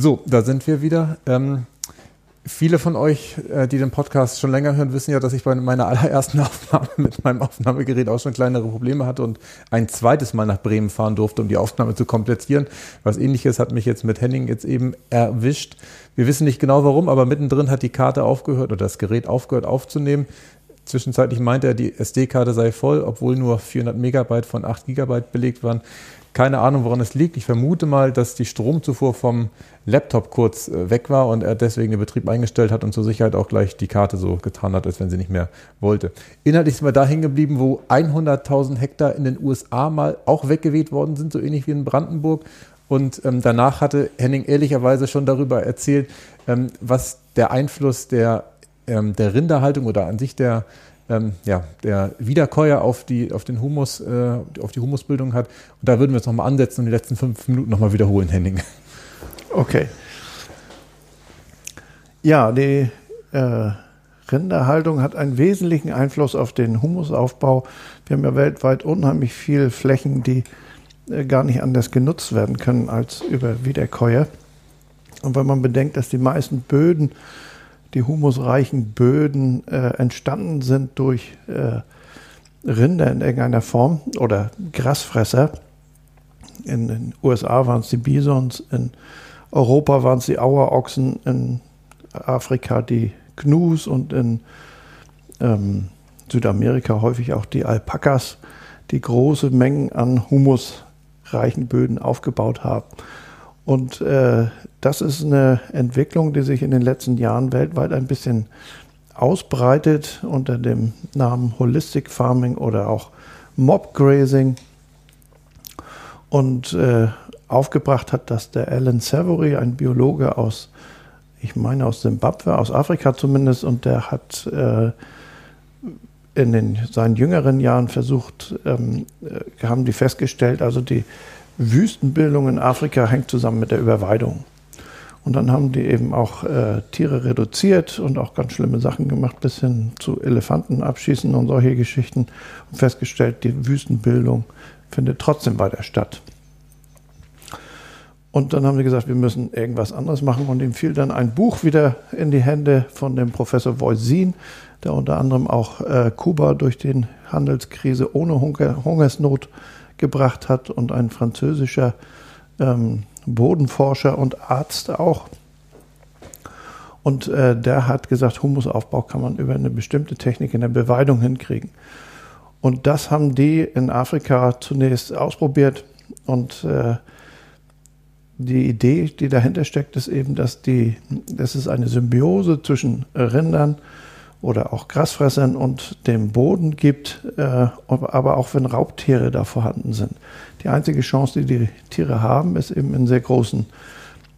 So, da sind wir wieder. Ähm, viele von euch, äh, die den Podcast schon länger hören, wissen ja, dass ich bei meiner allerersten Aufnahme mit meinem Aufnahmegerät auch schon kleinere Probleme hatte und ein zweites Mal nach Bremen fahren durfte, um die Aufnahme zu komplettieren. Was ähnliches hat mich jetzt mit Henning jetzt eben erwischt. Wir wissen nicht genau warum, aber mittendrin hat die Karte aufgehört oder das Gerät aufgehört aufzunehmen. Zwischenzeitlich meinte er, die SD-Karte sei voll, obwohl nur 400 Megabyte von 8 Gigabyte belegt waren. Keine Ahnung, woran es liegt. Ich vermute mal, dass die Stromzufuhr vom Laptop kurz äh, weg war und er deswegen den Betrieb eingestellt hat und zur Sicherheit auch gleich die Karte so getan hat, als wenn sie nicht mehr wollte. Inhaltlich sind wir da hängen geblieben, wo 100.000 Hektar in den USA mal auch weggeweht worden sind, so ähnlich wie in Brandenburg. Und ähm, danach hatte Henning ehrlicherweise schon darüber erzählt, ähm, was der Einfluss der, ähm, der Rinderhaltung oder an sich der ähm, ja, der Wiederkäuer auf, die, auf den Humus, äh, auf die Humusbildung hat. Und da würden wir jetzt nochmal ansetzen und die letzten fünf Minuten nochmal wiederholen, Henning. Okay. Ja, die äh, Rinderhaltung hat einen wesentlichen Einfluss auf den Humusaufbau. Wir haben ja weltweit unheimlich viele Flächen, die äh, gar nicht anders genutzt werden können als über Wiederkäuer. Und wenn man bedenkt, dass die meisten Böden die humusreichen Böden äh, entstanden sind durch äh, Rinder in irgendeiner Form oder Grasfresser. In den USA waren es die Bisons, in Europa waren es die Auerochsen, in Afrika die Gnus und in ähm, Südamerika häufig auch die Alpakas, die große Mengen an humusreichen Böden aufgebaut haben. Und äh, das ist eine Entwicklung, die sich in den letzten Jahren weltweit ein bisschen ausbreitet unter dem Namen Holistic Farming oder auch Mob Grazing. Und äh, aufgebracht hat das der Alan Savory, ein Biologe aus, ich meine aus Simbabwe, aus Afrika zumindest, und der hat äh, in den, seinen jüngeren Jahren versucht, ähm, äh, haben die festgestellt, also die Wüstenbildung in Afrika hängt zusammen mit der Überweidung. Und dann haben die eben auch äh, Tiere reduziert und auch ganz schlimme Sachen gemacht, bis hin zu Elefanten abschießen und solche Geschichten. Und festgestellt, die Wüstenbildung findet trotzdem weiter statt. Und dann haben sie gesagt, wir müssen irgendwas anderes machen. Und ihm fiel dann ein Buch wieder in die Hände von dem Professor Voisin, der unter anderem auch äh, Kuba durch die Handelskrise ohne Hunger, Hungersnot gebracht hat und ein französischer ähm, Bodenforscher und Arzt auch. Und äh, der hat gesagt, Humusaufbau kann man über eine bestimmte Technik in der Beweidung hinkriegen. Und das haben die in Afrika zunächst ausprobiert. Und äh, die Idee, die dahinter steckt, ist eben, dass, die, dass es eine Symbiose zwischen Rindern oder auch Grasfressern und dem Boden gibt, äh, aber auch wenn Raubtiere da vorhanden sind. Die einzige Chance, die die Tiere haben, ist eben in sehr großen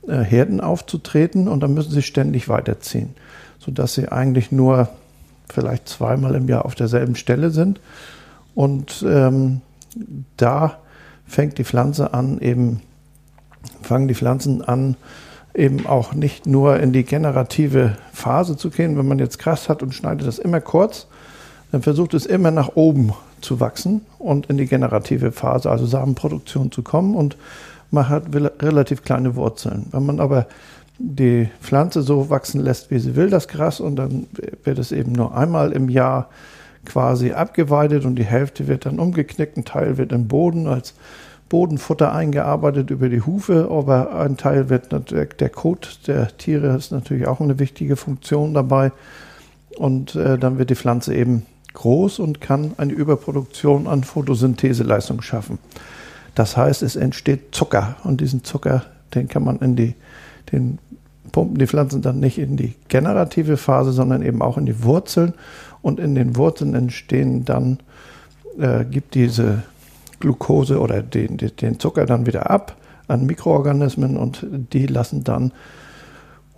äh, Herden aufzutreten und dann müssen sie ständig weiterziehen, sodass sie eigentlich nur vielleicht zweimal im Jahr auf derselben Stelle sind. Und ähm, da fängt die Pflanze an, eben fangen die Pflanzen an, eben auch nicht nur in die generative Phase zu gehen. Wenn man jetzt Gras hat und schneidet das immer kurz, dann versucht es immer nach oben zu wachsen und in die generative Phase, also Samenproduktion zu kommen und man hat relativ kleine Wurzeln. Wenn man aber die Pflanze so wachsen lässt, wie sie will, das Gras, und dann wird es eben nur einmal im Jahr quasi abgeweidet und die Hälfte wird dann umgeknickt, ein Teil wird im Boden als Bodenfutter eingearbeitet über die Hufe, aber ein Teil wird natürlich, der Kot der Tiere ist natürlich auch eine wichtige Funktion dabei. Und äh, dann wird die Pflanze eben groß und kann eine Überproduktion an Photosyntheseleistung schaffen. Das heißt, es entsteht Zucker und diesen Zucker, den kann man in die, den pumpen die Pflanzen dann nicht in die generative Phase, sondern eben auch in die Wurzeln. Und in den Wurzeln entstehen dann, äh, gibt diese Glucose oder den, den Zucker dann wieder ab an Mikroorganismen und die lassen dann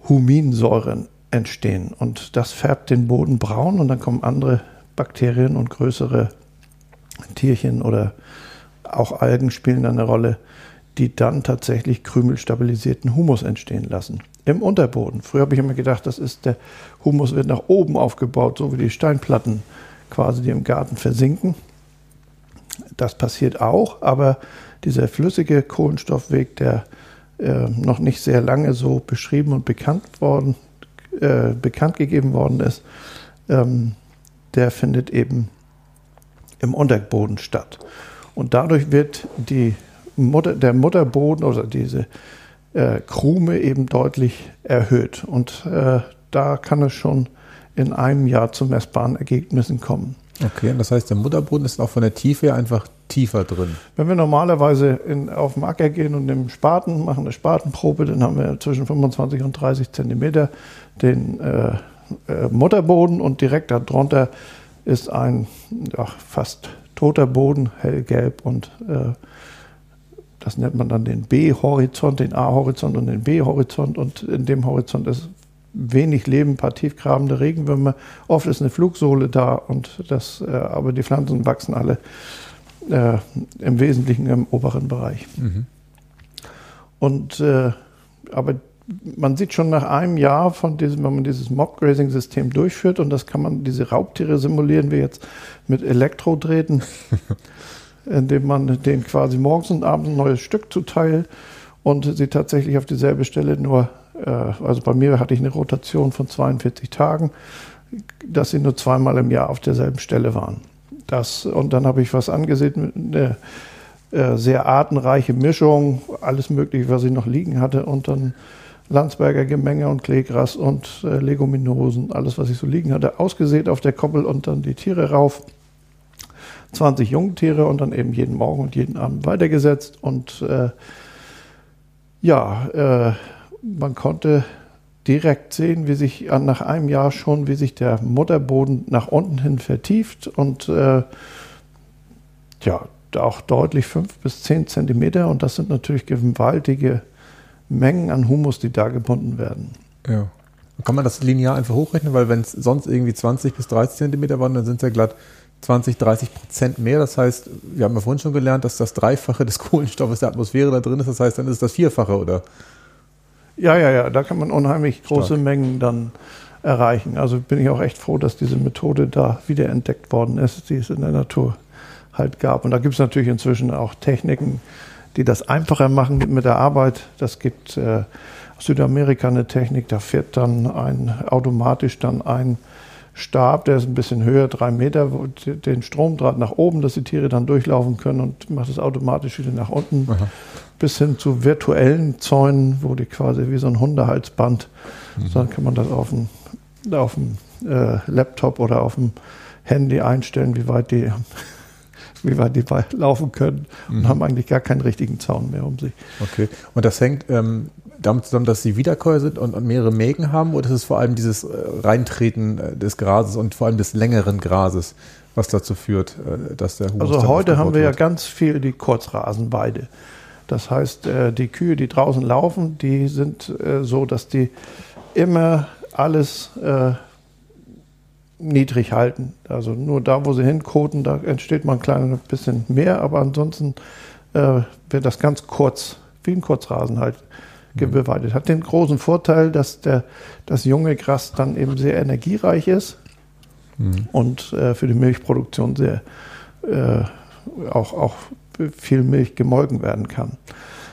Huminsäuren entstehen. Und das färbt den Boden braun und dann kommen andere Bakterien und größere Tierchen oder auch Algen spielen eine Rolle, die dann tatsächlich krümelstabilisierten Humus entstehen lassen. Im Unterboden. Früher habe ich immer gedacht, das ist der Humus wird nach oben aufgebaut, so wie die Steinplatten quasi, die im Garten versinken. Das passiert auch, aber dieser flüssige Kohlenstoffweg, der äh, noch nicht sehr lange so beschrieben und bekannt worden, äh, bekannt gegeben worden ist, ähm, der findet eben im Unterboden statt. Und dadurch wird die Mutter, der Mutterboden oder diese äh, Krume eben deutlich erhöht. Und äh, da kann es schon in einem Jahr zu messbaren Ergebnissen kommen. Okay, und das heißt, der Mutterboden ist auch von der Tiefe einfach tiefer drin. Wenn wir normalerweise in, auf den Acker gehen und im Spaten machen eine Spatenprobe, dann haben wir zwischen 25 und 30 Zentimeter den äh, äh, Mutterboden und direkt darunter ist ein ja, fast toter Boden, hellgelb und äh, das nennt man dann den B-Horizont, den A-Horizont und den B-Horizont und in dem Horizont ist wenig Leben, ein paar tiefgrabende Regenwürmer. Oft ist eine Flugsohle da und das, äh, aber die Pflanzen wachsen alle äh, im Wesentlichen im oberen Bereich. Mhm. Und äh, aber man sieht schon nach einem Jahr von diesem, wenn man dieses Mob-Grazing-System durchführt und das kann man, diese Raubtiere simulieren wir jetzt mit Elektrodrähten, indem man denen quasi morgens und abends ein neues Stück zuteilt und sie tatsächlich auf dieselbe Stelle nur also bei mir hatte ich eine Rotation von 42 Tagen, dass sie nur zweimal im Jahr auf derselben Stelle waren. Das, und dann habe ich was angesehen, eine äh, sehr artenreiche Mischung, alles Mögliche, was ich noch liegen hatte, und dann Landsberger Gemenge und Kleegras und äh, Leguminosen, alles, was ich so liegen hatte, ausgesät auf der Koppel und dann die Tiere rauf. 20 Jungtiere und dann eben jeden Morgen und jeden Abend weitergesetzt. Und äh, ja, äh, man konnte direkt sehen, wie sich nach einem Jahr schon, wie sich der Mutterboden nach unten hin vertieft und äh, ja, auch deutlich fünf bis zehn Zentimeter und das sind natürlich gewaltige Mengen an Humus, die da gebunden werden. Ja. Kann man das linear einfach hochrechnen, weil wenn es sonst irgendwie 20 bis 30 Zentimeter waren, dann sind es ja glatt 20, 30 Prozent mehr. Das heißt, wir haben ja vorhin schon gelernt, dass das Dreifache des Kohlenstoffes der Atmosphäre da drin ist. Das heißt, dann ist es das Vierfache, oder? Ja, ja, ja, da kann man unheimlich große Stark. Mengen dann erreichen. Also bin ich auch echt froh, dass diese Methode da wieder entdeckt worden ist, die es in der Natur halt gab. Und da gibt es natürlich inzwischen auch Techniken, die das einfacher machen mit der Arbeit. Das gibt äh, aus Südamerika eine Technik, da fährt dann ein automatisch dann ein Stab, der ist ein bisschen höher, drei Meter, den Stromdraht nach oben, dass die Tiere dann durchlaufen können und macht es automatisch wieder nach unten. Aha bis hin zu virtuellen Zäunen, wo die quasi wie so ein Hundehalsband, mhm. dann kann man das auf dem, auf dem äh, Laptop oder auf dem Handy einstellen, wie weit die, wie weit die laufen können und mhm. haben eigentlich gar keinen richtigen Zaun mehr um sich. Okay. Und das hängt ähm, damit zusammen, dass sie Wiederkäuer sind und, und, mehrere Mägen haben, oder ist es vor allem dieses äh, Reintreten äh, des Grases und vor allem des längeren Grases, was dazu führt, äh, dass der Humus Also heute haben wir wird? ja ganz viel die Kurzrasenweide. Das heißt, äh, die Kühe, die draußen laufen, die sind äh, so, dass die immer alles äh, niedrig halten. Also nur da, wo sie hinkoten, da entsteht mal ein kleines bisschen mehr, aber ansonsten wird das ganz kurz, wie ein Kurzrasen halt, mhm. beweidet. Hat den großen Vorteil, dass der, das junge Gras dann eben sehr energiereich ist mhm. und äh, für die Milchproduktion sehr äh, auch, auch viel Milch gemolken werden kann.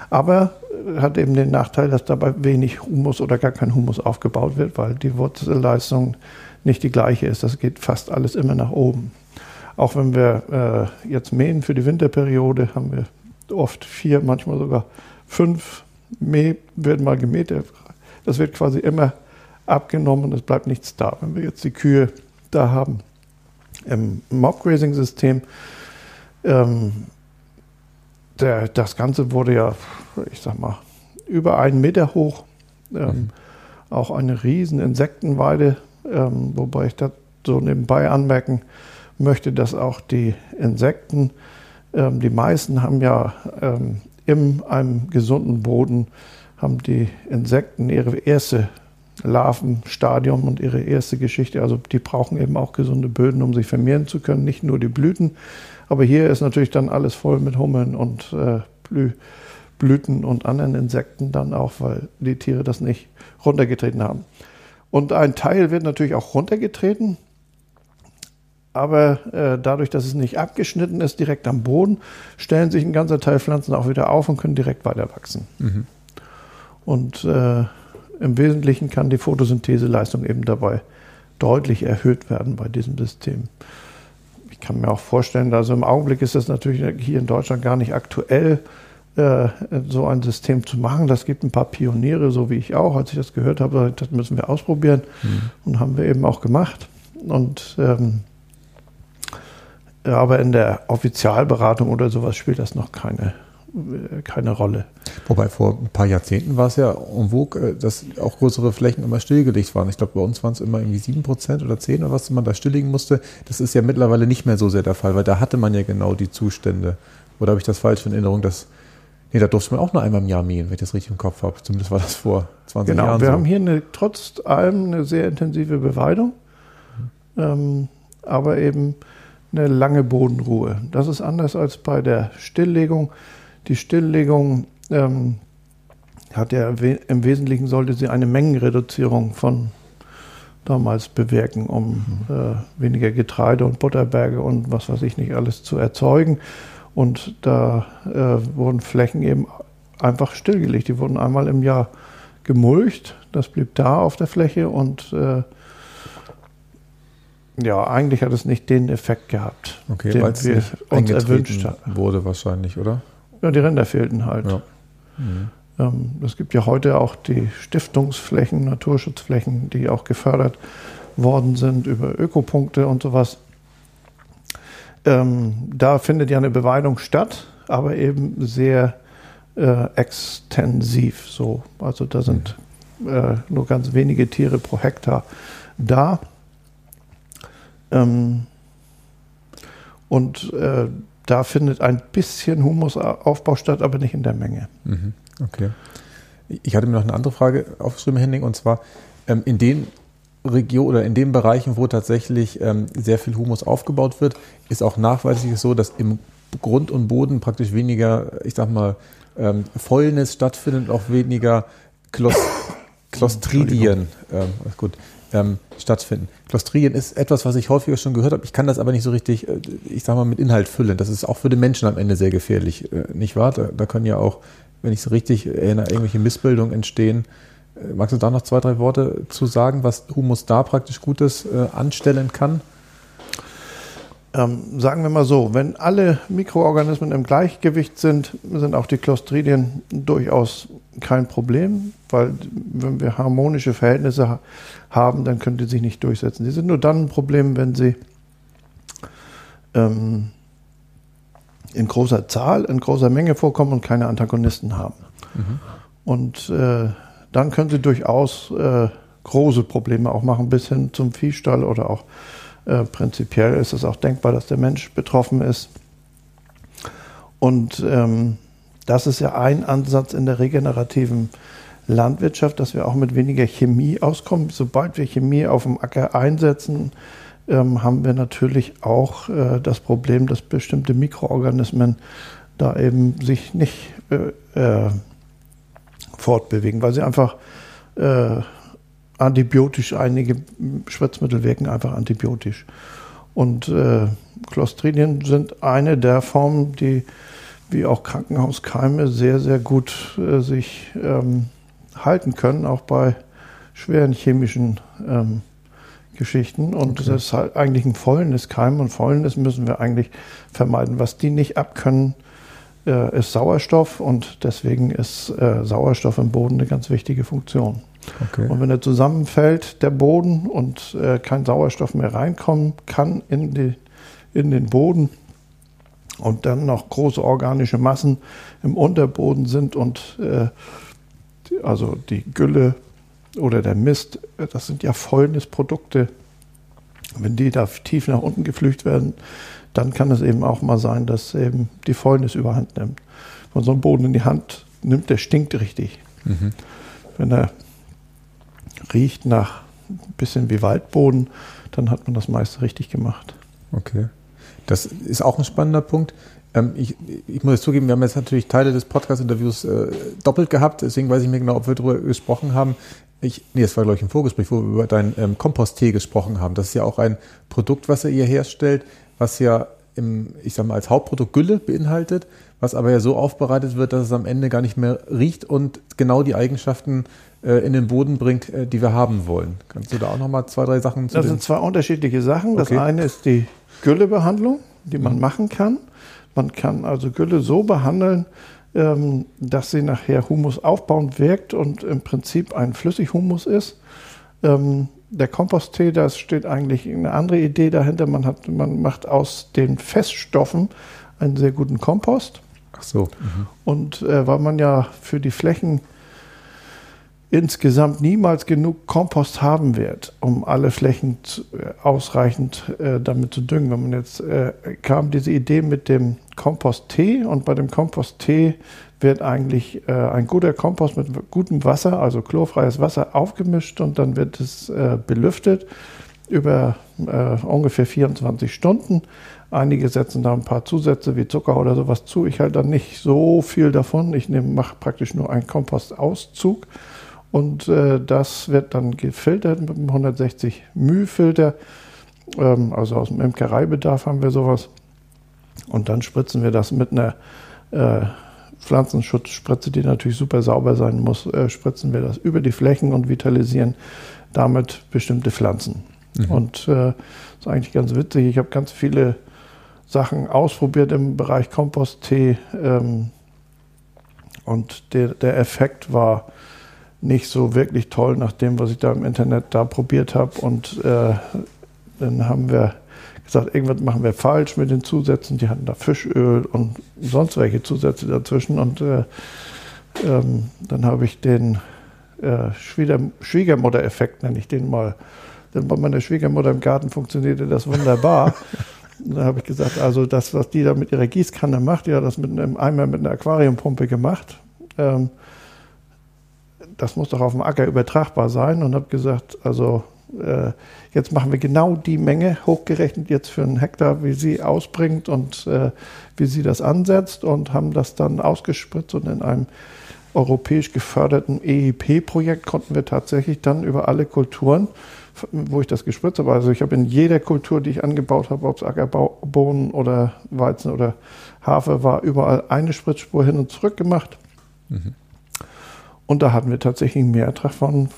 Aber hat eben den Nachteil, dass dabei wenig Humus oder gar kein Humus aufgebaut wird, weil die Wurzelleistung nicht die gleiche ist. Das geht fast alles immer nach oben. Auch wenn wir äh, jetzt mähen für die Winterperiode, haben wir oft vier, manchmal sogar fünf Mäh werden mal gemäht. Das wird quasi immer abgenommen, es bleibt nichts da. Wenn wir jetzt die Kühe da haben im Mob-Grazing-System, ähm, der, das Ganze wurde ja, ich sag mal, über einen Meter hoch. Ähm, mhm. Auch eine riesen Insektenweide, ähm, wobei ich da so nebenbei anmerken möchte, dass auch die Insekten, ähm, die meisten haben ja ähm, in einem gesunden Boden, haben die Insekten ihre erste Larvenstadium und ihre erste Geschichte. Also die brauchen eben auch gesunde Böden, um sich vermehren zu können, nicht nur die Blüten. Aber hier ist natürlich dann alles voll mit Hummeln und äh, Blü Blüten und anderen Insekten dann auch, weil die Tiere das nicht runtergetreten haben. Und ein Teil wird natürlich auch runtergetreten, aber äh, dadurch, dass es nicht abgeschnitten ist, direkt am Boden, stellen sich ein ganzer Teil Pflanzen auch wieder auf und können direkt weiter wachsen. Mhm. Und äh, im Wesentlichen kann die Photosyntheseleistung eben dabei deutlich erhöht werden bei diesem System. Ich kann mir auch vorstellen, also im Augenblick ist das natürlich hier in Deutschland gar nicht aktuell, äh, so ein System zu machen. Das gibt ein paar Pioniere, so wie ich auch. Als ich das gehört habe, das müssen wir ausprobieren mhm. und haben wir eben auch gemacht. Und ähm, aber in der Offizialberatung oder sowas spielt das noch keine keine Rolle. Wobei vor ein paar Jahrzehnten war es ja en vogue, äh, dass auch größere Flächen immer stillgelegt waren. Ich glaube, bei uns waren es immer irgendwie sieben Prozent oder zehn oder was man da stilllegen musste. Das ist ja mittlerweile nicht mehr so sehr der Fall, weil da hatte man ja genau die Zustände. Oder habe ich das falsch in Erinnerung, dass Nee, da durfte man auch nur einmal im Jahr mähen, wenn ich das richtig im Kopf habe. Zumindest war das vor 20 genau, Jahren. Genau, wir so. haben hier eine, trotz allem eine sehr intensive Beweidung, mhm. ähm, aber eben eine lange Bodenruhe. Das ist anders als bei der Stilllegung. Die Stilllegung ähm, hat ja im Wesentlichen sollte sie eine Mengenreduzierung von damals bewirken, um mhm. äh, weniger Getreide und Butterberge und was weiß ich nicht alles zu erzeugen. Und da äh, wurden Flächen eben einfach stillgelegt. Die wurden einmal im Jahr gemulcht. Das blieb da auf der Fläche und äh, ja, eigentlich hat es nicht den Effekt gehabt, okay, den wir uns erwünscht haben. Wurde wahrscheinlich, oder? Ja, die Ränder fehlten halt. Ja. Mhm. Ähm, es gibt ja heute auch die Stiftungsflächen, Naturschutzflächen, die auch gefördert worden sind über Ökopunkte und sowas. Ähm, da findet ja eine Beweidung statt, aber eben sehr äh, extensiv. So. Also da sind mhm. äh, nur ganz wenige Tiere pro Hektar da. Ähm, und äh, da findet ein bisschen Humusaufbau statt, aber nicht in der Menge. Mhm. Okay. Ich hatte mir noch eine andere Frage aufgeschrieben, Henning, und zwar ähm, in den Regionen oder in den Bereichen, wo tatsächlich ähm, sehr viel Humus aufgebaut wird, ist auch nachweislich so, dass im Grund und Boden praktisch weniger, ich sag mal, ähm, Fäulnis stattfindet, auch weniger Klos Clostridien. Ähm, gut ähm, stattfinden. Clostridien ist etwas, was ich häufiger schon gehört habe. Ich kann das aber nicht so richtig, äh, ich sag mal, mit Inhalt füllen. Das ist auch für den Menschen am Ende sehr gefährlich, äh, nicht wahr? Da, da können ja auch, wenn ich es richtig erinnere, irgendwelche Missbildungen entstehen. Äh, magst du da noch zwei, drei Worte zu sagen, was Humus da praktisch Gutes äh, anstellen kann? Ähm, sagen wir mal so, wenn alle Mikroorganismen im Gleichgewicht sind, sind auch die Clostridien durchaus kein Problem, weil wenn wir harmonische Verhältnisse haben, dann können die sich nicht durchsetzen. Sie sind nur dann ein Problem, wenn sie ähm, in großer Zahl, in großer Menge vorkommen und keine Antagonisten haben. Mhm. Und äh, dann können sie durchaus äh, große Probleme auch machen, bis hin zum Viehstall oder auch äh, prinzipiell ist es auch denkbar, dass der Mensch betroffen ist. Und ähm, das ist ja ein Ansatz in der regenerativen Landwirtschaft, dass wir auch mit weniger Chemie auskommen. Sobald wir Chemie auf dem Acker einsetzen, ähm, haben wir natürlich auch äh, das Problem, dass bestimmte Mikroorganismen da eben sich nicht äh, äh, fortbewegen, weil sie einfach äh, antibiotisch, einige Spritzmittel wirken einfach antibiotisch. Und äh, Clostridien sind eine der Formen, die wie auch Krankenhauskeime sehr, sehr gut äh, sich ähm, halten können, auch bei schweren chemischen ähm, Geschichten. Und okay. das ist halt eigentlich ein vollendes Keim und vollendes müssen wir eigentlich vermeiden. Was die nicht abkönnen, äh, ist Sauerstoff und deswegen ist äh, Sauerstoff im Boden eine ganz wichtige Funktion. Okay. Und wenn er zusammenfällt, der Boden, und äh, kein Sauerstoff mehr reinkommen kann in, die, in den Boden und dann noch große organische Massen im Unterboden sind und äh, die, also die Gülle oder der Mist, äh, das sind ja Fäulnisprodukte. Wenn die da tief nach unten geflücht werden, dann kann es eben auch mal sein, dass eben die Fäulnis überhand nimmt. Wenn man so einen Boden in die Hand nimmt, der stinkt richtig. Mhm. Wenn er riecht nach ein bisschen wie Waldboden, dann hat man das meiste richtig gemacht. Okay. Das ist auch ein spannender Punkt. Ähm, ich, ich, muss zugeben, wir haben jetzt natürlich Teile des Podcast-Interviews äh, doppelt gehabt, deswegen weiß ich mir genau, ob wir darüber gesprochen haben. Ich, nee, das war, glaube ich, im Vorgespräch, wo wir über deinen ähm, Komposttee gesprochen haben. Das ist ja auch ein Produkt, was ihr hier herstellt, was ja im, ich sag mal, als Hauptprodukt Gülle beinhaltet, was aber ja so aufbereitet wird, dass es am Ende gar nicht mehr riecht und genau die Eigenschaften äh, in den Boden bringt, äh, die wir haben wollen. Kannst du da auch nochmal zwei, drei Sachen zu Das sind zwei unterschiedliche Sachen. Das okay. eine ist die Güllebehandlung, die man mhm. machen kann. Man kann also Gülle so behandeln, ähm, dass sie nachher Humus aufbauend wirkt und im Prinzip ein Flüssighumus ist. Ähm, der Komposttee, da steht eigentlich eine andere Idee dahinter. Man, hat, man macht aus den Feststoffen einen sehr guten Kompost. So. Mhm. Und äh, weil man ja für die Flächen insgesamt niemals genug Kompost haben wird, um alle Flächen zu, äh, ausreichend äh, damit zu düngen. Wenn man jetzt äh, kam diese Idee mit dem Kompost-Tee und bei dem Kompost-Tee wird eigentlich äh, ein guter Kompost mit gutem Wasser, also chlorfreies Wasser, aufgemischt und dann wird es äh, belüftet über äh, ungefähr 24 Stunden. Einige setzen da ein paar Zusätze wie Zucker oder sowas zu. Ich halte da nicht so viel davon. Ich mache praktisch nur einen Kompostauszug und äh, das wird dann gefiltert mit einem 160 μ-Filter. Ähm, also aus dem Imkereibedarf haben wir sowas. Und dann spritzen wir das mit einer äh, Pflanzenschutzspritze, die natürlich super sauber sein muss, äh, spritzen wir das über die Flächen und vitalisieren damit bestimmte Pflanzen. Mhm. Und äh, ist eigentlich ganz witzig. Ich habe ganz viele Sachen ausprobiert im Bereich Komposttee ähm, und der, der Effekt war nicht so wirklich toll nach dem, was ich da im Internet da probiert habe. Und äh, dann haben wir gesagt, irgendwas machen wir falsch mit den Zusätzen. Die hatten da Fischöl und sonst welche Zusätze dazwischen. Und äh, ähm, dann habe ich den äh, Schwieger Schwiegermutter-Effekt, nenne ich den mal. Denn bei meiner Schwiegermutter im Garten funktionierte das wunderbar. da habe ich gesagt, also das, was die da mit ihrer Gießkanne macht, die hat das mit einem Eimer mit einer Aquariumpumpe gemacht. Ähm, das muss doch auf dem Acker übertragbar sein und habe gesagt, also äh, jetzt machen wir genau die Menge hochgerechnet jetzt für einen Hektar, wie sie ausbringt und äh, wie sie das ansetzt und haben das dann ausgespritzt und in einem europäisch geförderten EIP-Projekt konnten wir tatsächlich dann über alle Kulturen, wo ich das gespritzt habe, also ich habe in jeder Kultur, die ich angebaut habe, ob es Ackerbohnen oder Weizen oder Hafer war, überall eine Spritzspur hin und zurück gemacht. Mhm. Und da hatten wir tatsächlich einen Mehrertrag von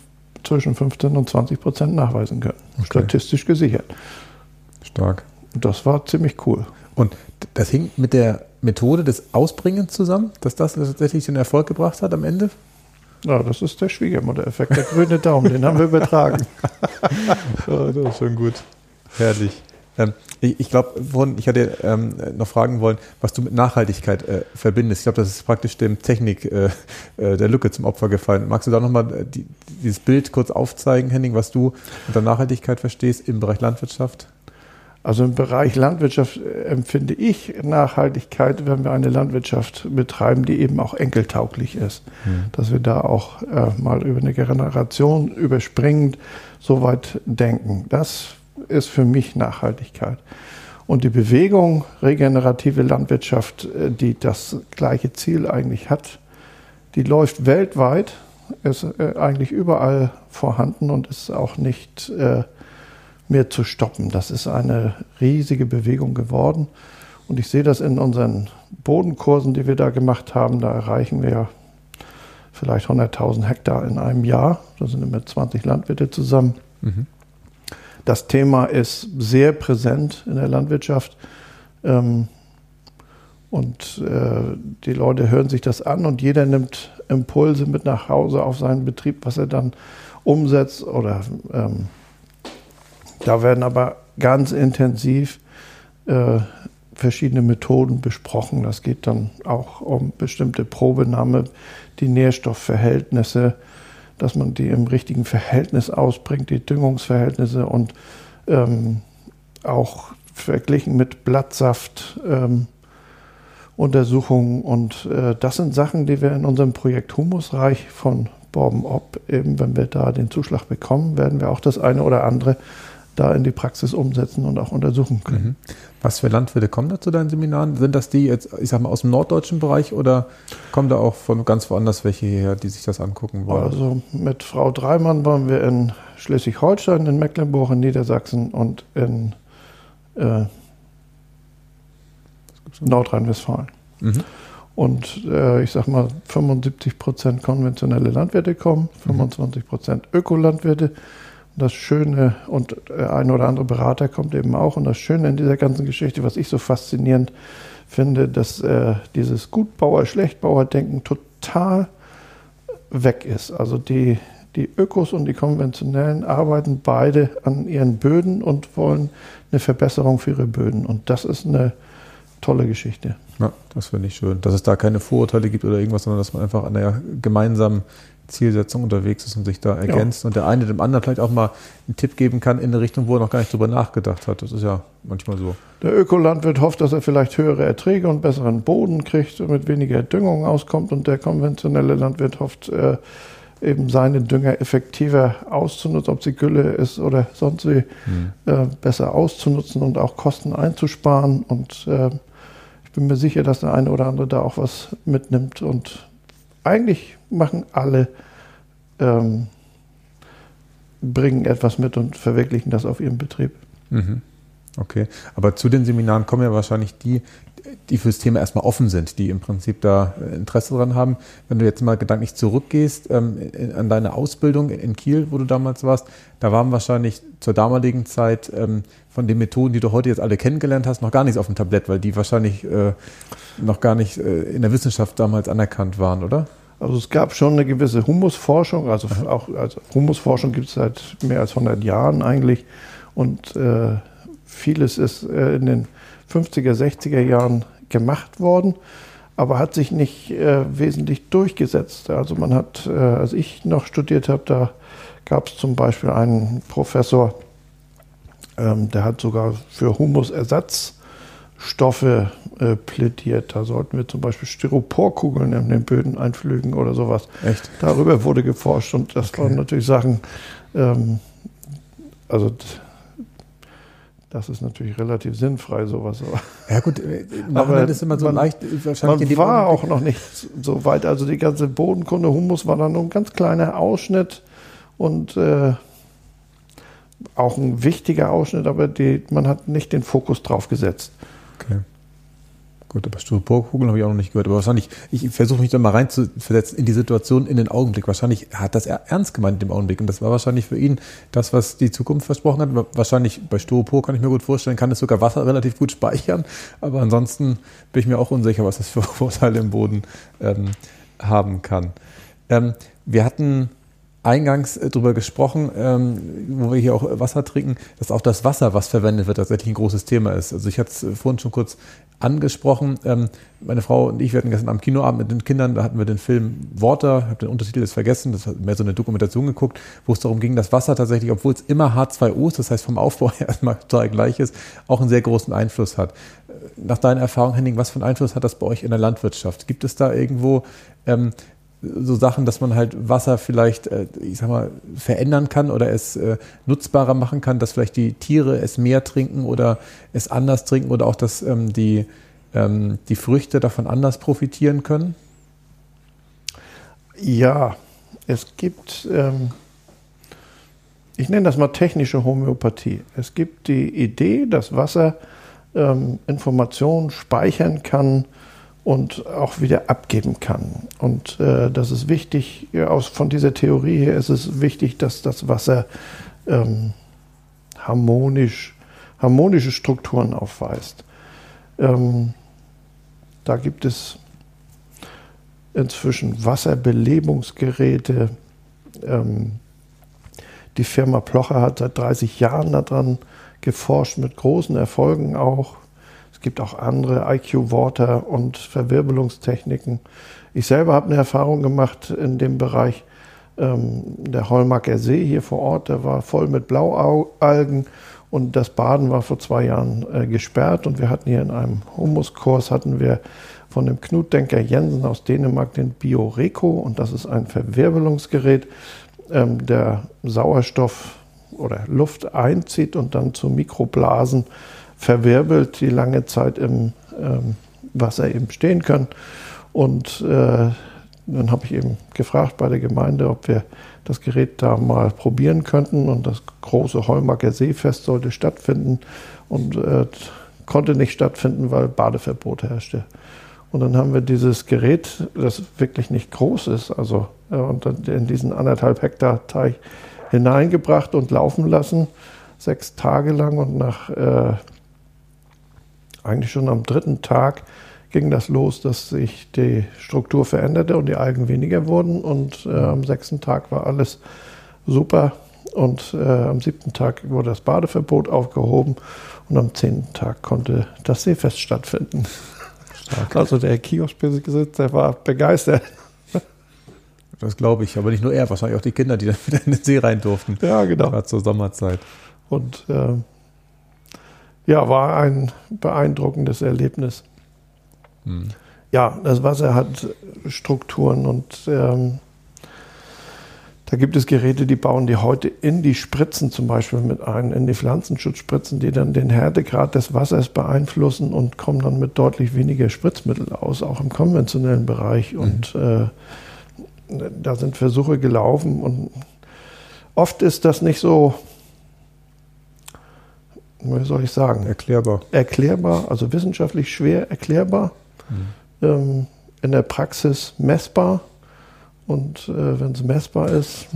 zwischen 15 und 20 Prozent nachweisen können. Okay. Statistisch gesichert. Stark. Das war ziemlich cool. Und das hing mit der Methode des Ausbringens zusammen, dass das tatsächlich den Erfolg gebracht hat am Ende? Ja, das ist der Schwiegermutter-Effekt, der grüne Daumen, den haben wir übertragen. oh, das ist schon gut. Herrlich. Ähm, ich, ich glaube, ich hatte ähm, noch fragen wollen, was du mit Nachhaltigkeit äh, verbindest. Ich glaube, das ist praktisch dem Technik äh, äh, der Lücke zum Opfer gefallen. Magst du da nochmal äh, die, dieses Bild kurz aufzeigen, Henning, was du unter Nachhaltigkeit verstehst im Bereich Landwirtschaft? Also im Bereich Landwirtschaft äh, empfinde ich Nachhaltigkeit, wenn wir eine Landwirtschaft betreiben, die eben auch enkeltauglich ist. Mhm. Dass wir da auch äh, mal über eine Generation überspringend so weit denken. Das ist für mich Nachhaltigkeit. Und die Bewegung regenerative Landwirtschaft, äh, die das gleiche Ziel eigentlich hat, die läuft weltweit, ist äh, eigentlich überall vorhanden und ist auch nicht äh, mehr zu stoppen. Das ist eine riesige Bewegung geworden. Und ich sehe das in unseren Bodenkursen, die wir da gemacht haben. Da erreichen wir vielleicht 100.000 Hektar in einem Jahr. Da sind immer 20 Landwirte zusammen. Mhm. Das Thema ist sehr präsent in der Landwirtschaft. Ähm, und äh, die Leute hören sich das an und jeder nimmt Impulse mit nach Hause auf seinen Betrieb, was er dann umsetzt. Oder ähm, da werden aber ganz intensiv äh, verschiedene Methoden besprochen. Das geht dann auch um bestimmte Probenahme, die Nährstoffverhältnisse, dass man die im richtigen Verhältnis ausbringt, die Düngungsverhältnisse und ähm, auch verglichen mit Blattsaft. Ähm, Untersuchungen und äh, das sind Sachen, die wir in unserem Projekt Humusreich von Borben Ob, eben wenn wir da den Zuschlag bekommen, werden wir auch das eine oder andere da in die Praxis umsetzen und auch untersuchen können. Mhm. Was für Landwirte kommen da zu deinen Seminaren? Sind das die jetzt, ich sag mal, aus dem norddeutschen Bereich oder kommen da auch von ganz woanders welche her, die sich das angucken wollen? Also mit Frau Dreimann waren wir in Schleswig-Holstein, in Mecklenburg, in Niedersachsen und in äh, Nordrhein-Westfalen. Mhm. Und äh, ich sag mal, 75 Prozent konventionelle Landwirte kommen, 25 Prozent Ökolandwirte. Das Schöne, und äh, ein oder andere Berater kommt eben auch. Und das Schöne in dieser ganzen Geschichte, was ich so faszinierend finde, dass äh, dieses Gutbauer, Schlechtbauer-Denken total weg ist. Also die, die Ökos und die Konventionellen arbeiten beide an ihren Böden und wollen eine Verbesserung für ihre Böden. Und das ist eine tolle Geschichte. Ja, das finde ich schön. Dass es da keine Vorurteile gibt oder irgendwas, sondern dass man einfach an der gemeinsamen Zielsetzung unterwegs ist und sich da ergänzt ja. und der eine dem anderen vielleicht auch mal einen Tipp geben kann in eine Richtung, wo er noch gar nicht drüber nachgedacht hat. Das ist ja manchmal so. Der Ökolandwirt hofft, dass er vielleicht höhere Erträge und besseren Boden kriegt und mit weniger Düngung auskommt und der konventionelle Landwirt hofft, äh, eben seine Dünger effektiver auszunutzen, ob sie Gülle ist oder sonst wie, hm. äh, besser auszunutzen und auch Kosten einzusparen und äh, ich bin mir sicher, dass der eine oder andere da auch was mitnimmt. Und eigentlich machen alle, ähm, bringen etwas mit und verwirklichen das auf ihrem Betrieb. Mhm. Okay, aber zu den Seminaren kommen ja wahrscheinlich die, die fürs Thema erstmal offen sind, die im Prinzip da äh, Interesse dran haben. Wenn du jetzt mal gedanklich zurückgehst ähm, an deine Ausbildung in Kiel, wo du damals warst, da waren wahrscheinlich zur damaligen Zeit ähm, von den Methoden, die du heute jetzt alle kennengelernt hast, noch gar nichts auf dem Tablett, weil die wahrscheinlich äh, noch gar nicht äh, in der Wissenschaft damals anerkannt waren, oder? Also es gab schon eine gewisse Humusforschung, also auch also Humusforschung gibt es seit mehr als 100 Jahren eigentlich und äh, vieles ist äh, in den 50er, 60er Jahren gemacht worden, aber hat sich nicht äh, wesentlich durchgesetzt. Also man hat, äh, als ich noch studiert habe, da gab es zum Beispiel einen Professor, ähm, der hat sogar für Humusersatzstoffe äh, plädiert. Da sollten wir zum Beispiel Styroporkugeln in den Böden einpflügen oder sowas. Echt? Darüber wurde geforscht und das okay. waren natürlich Sachen, ähm, also das ist natürlich relativ sinnfrei, sowas. Ja gut, äh, aber ist immer so man, leicht. Wahrscheinlich man war auch noch nicht so weit. Also die ganze Bodenkunde, Humus war dann nur ein ganz kleiner Ausschnitt und äh, auch ein wichtiger Ausschnitt, aber die, man hat nicht den Fokus drauf gesetzt. Okay. Gut, aber Styroporkugeln habe ich auch noch nicht gehört. Aber wahrscheinlich, ich versuche mich da mal reinzuversetzen in die Situation, in den Augenblick. Wahrscheinlich hat das er ernst gemeint in dem Augenblick. Und das war wahrscheinlich für ihn das, was die Zukunft versprochen hat. Wahrscheinlich bei Styropor kann ich mir gut vorstellen, kann es sogar Wasser relativ gut speichern. Aber ansonsten bin ich mir auch unsicher, was das für Vorteile im Boden ähm, haben kann. Ähm, wir hatten eingangs äh, darüber gesprochen, ähm, wo wir hier auch Wasser trinken, dass auch das Wasser, was verwendet wird, tatsächlich ein großes Thema ist. Also ich hatte es vorhin schon kurz angesprochen. Ähm, meine Frau und ich, wir hatten gestern am Kinoabend mit den Kindern, da hatten wir den Film Water, habe den Untertitel jetzt vergessen, das hat mehr so eine Dokumentation geguckt, wo es darum ging, dass Wasser tatsächlich, obwohl es immer H2O ist, das heißt vom Aufbau her erstmal total gleich ist, auch einen sehr großen Einfluss hat. Nach deiner Erfahrung, Henning, was für einen Einfluss hat das bei euch in der Landwirtschaft? Gibt es da irgendwo ähm, so Sachen, dass man halt Wasser vielleicht, äh, ich sag mal, verändern kann oder es äh, nutzbarer machen kann, dass vielleicht die Tiere es mehr trinken oder es anders trinken oder auch, dass ähm, die, ähm, die Früchte davon anders profitieren können? Ja, es gibt, ähm, ich nenne das mal technische Homöopathie. Es gibt die Idee, dass Wasser Informationen speichern kann, und auch wieder abgeben kann. Und äh, das ist wichtig, ja, aus, von dieser Theorie her ist es wichtig, dass das Wasser ähm, harmonisch, harmonische Strukturen aufweist. Ähm, da gibt es inzwischen Wasserbelebungsgeräte. Ähm, die Firma Plocher hat seit 30 Jahren daran geforscht, mit großen Erfolgen auch. Es gibt auch andere IQ-Water und Verwirbelungstechniken. Ich selber habe eine Erfahrung gemacht in dem Bereich. Ähm, der Holmacker See hier vor Ort, der war voll mit Blaualgen und das Baden war vor zwei Jahren äh, gesperrt und wir hatten hier in einem Humuskurs hatten wir von dem Knutdenker Jensen aus Dänemark den Bioreco und das ist ein Verwirbelungsgerät, ähm, der Sauerstoff oder Luft einzieht und dann zu Mikroblasen verwirbelt, die lange Zeit im ähm, Wasser eben stehen können. Und äh, dann habe ich eben gefragt bei der Gemeinde, ob wir das Gerät da mal probieren könnten. Und das große Heumarker Seefest sollte stattfinden. Und äh, konnte nicht stattfinden, weil Badeverbot herrschte. Und dann haben wir dieses Gerät, das wirklich nicht groß ist, also äh, und in diesen anderthalb Hektar Teich hineingebracht und laufen lassen, sechs Tage lang. Und nach äh, eigentlich schon am dritten Tag ging das los, dass sich die Struktur veränderte und die Algen weniger wurden. Und äh, am sechsten Tag war alles super. Und äh, am siebten Tag wurde das Badeverbot aufgehoben und am zehnten Tag konnte das Seefest stattfinden. Stark. Also der Kioskbesitzer war begeistert. Das glaube ich, aber nicht nur er, wahrscheinlich auch die Kinder, die dann wieder in den See rein durften. Ja, genau. Gerade zur Sommerzeit. Und äh, ja, war ein beeindruckendes Erlebnis. Hm. Ja, das Wasser hat Strukturen und ähm, da gibt es Geräte, die bauen die heute in die Spritzen zum Beispiel mit ein, in die Pflanzenschutzspritzen, die dann den Härtegrad des Wassers beeinflussen und kommen dann mit deutlich weniger Spritzmittel aus, auch im konventionellen Bereich. Mhm. Und äh, da sind Versuche gelaufen und oft ist das nicht so, wie soll ich sagen? Erklärbar. Erklärbar, also wissenschaftlich schwer erklärbar, mhm. ähm, in der Praxis messbar und äh, wenn es messbar ist,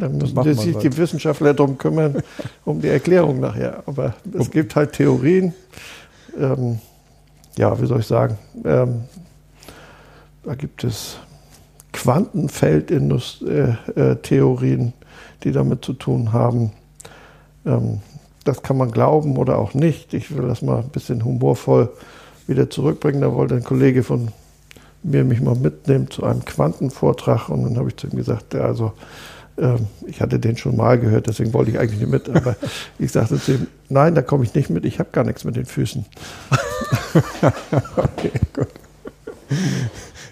dann müssen sich halt. die Wissenschaftler darum kümmern, um die Erklärung nachher. Aber es gibt halt Theorien. Ähm, ja, wie soll ich sagen? Ähm, da gibt es Quantenfeldtheorien, die damit zu tun haben. Ähm, das kann man glauben oder auch nicht. Ich will das mal ein bisschen humorvoll wieder zurückbringen. Da wollte ein Kollege von mir mich mal mitnehmen zu einem Quantenvortrag und dann habe ich zu ihm gesagt, ja, also ähm, ich hatte den schon mal gehört, deswegen wollte ich eigentlich nicht mit, aber ich sagte zu ihm, nein, da komme ich nicht mit, ich habe gar nichts mit den Füßen. okay, gut.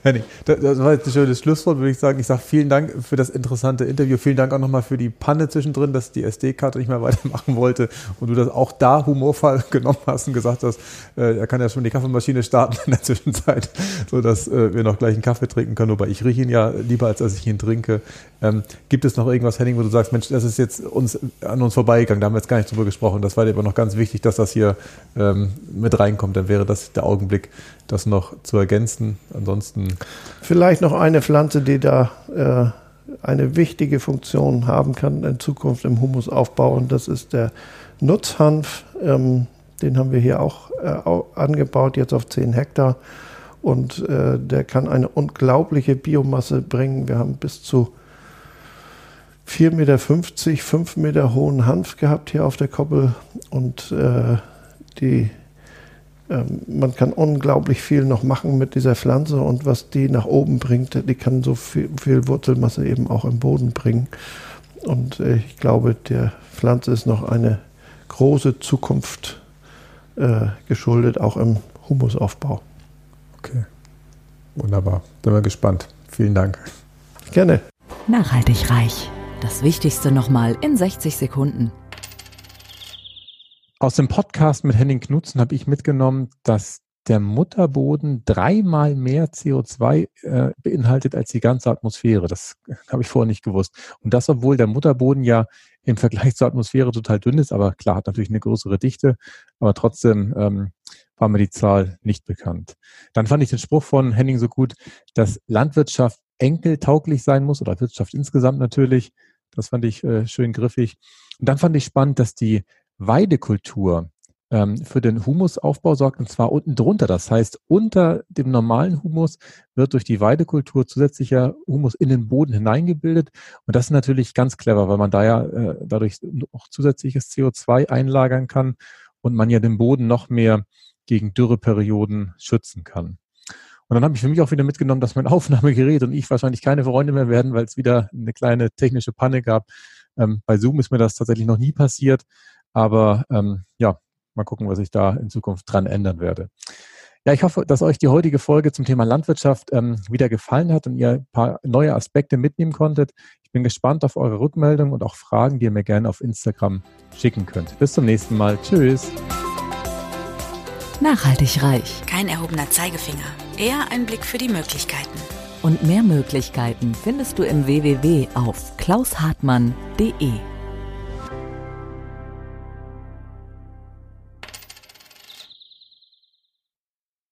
Henning, das war jetzt ein schönes Schlusswort, würde ich sagen. Ich sage vielen Dank für das interessante Interview. Vielen Dank auch nochmal für die Panne zwischendrin, dass die SD-Karte nicht mehr weitermachen wollte und du das auch da humorvoll genommen hast und gesagt hast, äh, er kann ja schon die Kaffeemaschine starten in der Zwischenzeit, sodass äh, wir noch gleich einen Kaffee trinken können. Wobei ich rieche ihn ja lieber, als dass ich ihn trinke. Ähm, gibt es noch irgendwas, Henning, wo du sagst, Mensch, das ist jetzt uns, an uns vorbeigegangen, da haben wir jetzt gar nicht drüber gesprochen. Das war dir aber noch ganz wichtig, dass das hier ähm, mit reinkommt. Dann wäre das der Augenblick, das noch zu ergänzen. Ansonsten. Vielleicht noch eine Pflanze, die da äh, eine wichtige Funktion haben kann in Zukunft im Humusaufbau und das ist der Nutzhanf. Ähm, den haben wir hier auch äh, angebaut, jetzt auf 10 Hektar. Und äh, der kann eine unglaubliche Biomasse bringen. Wir haben bis zu 4,50 Meter, 5 Meter hohen Hanf gehabt hier auf der Koppel. Und äh, die man kann unglaublich viel noch machen mit dieser Pflanze und was die nach oben bringt, die kann so viel, viel Wurzelmasse eben auch im Boden bringen. Und äh, ich glaube, der Pflanze ist noch eine große Zukunft äh, geschuldet, auch im Humusaufbau. Okay, wunderbar. Sind wir gespannt. Vielen Dank. Gerne. Nachhaltig reich. Das Wichtigste nochmal in 60 Sekunden. Aus dem Podcast mit Henning Knutzen habe ich mitgenommen, dass der Mutterboden dreimal mehr CO2 äh, beinhaltet als die ganze Atmosphäre. Das habe ich vorher nicht gewusst. Und das, obwohl der Mutterboden ja im Vergleich zur Atmosphäre total dünn ist, aber klar, hat natürlich eine größere Dichte, aber trotzdem ähm, war mir die Zahl nicht bekannt. Dann fand ich den Spruch von Henning so gut, dass Landwirtschaft enkeltauglich sein muss oder Wirtschaft insgesamt natürlich. Das fand ich äh, schön griffig. Und dann fand ich spannend, dass die Weidekultur ähm, für den Humusaufbau sorgt, und zwar unten drunter. Das heißt, unter dem normalen Humus wird durch die Weidekultur zusätzlicher Humus in den Boden hineingebildet. Und das ist natürlich ganz clever, weil man da ja äh, dadurch noch zusätzliches CO2 einlagern kann und man ja den Boden noch mehr gegen Dürreperioden schützen kann. Und dann habe ich für mich auch wieder mitgenommen, dass mein Aufnahmegerät und ich wahrscheinlich keine Freunde mehr werden, weil es wieder eine kleine technische Panne gab. Ähm, bei Zoom ist mir das tatsächlich noch nie passiert. Aber ähm, ja, mal gucken, was ich da in Zukunft dran ändern werde. Ja, ich hoffe, dass euch die heutige Folge zum Thema Landwirtschaft ähm, wieder gefallen hat und ihr ein paar neue Aspekte mitnehmen konntet. Ich bin gespannt auf eure Rückmeldungen und auch Fragen, die ihr mir gerne auf Instagram schicken könnt. Bis zum nächsten Mal. Tschüss. Nachhaltig reich. Kein erhobener Zeigefinger. Eher ein Blick für die Möglichkeiten. Und mehr Möglichkeiten findest du im www auf klaushartmann.de.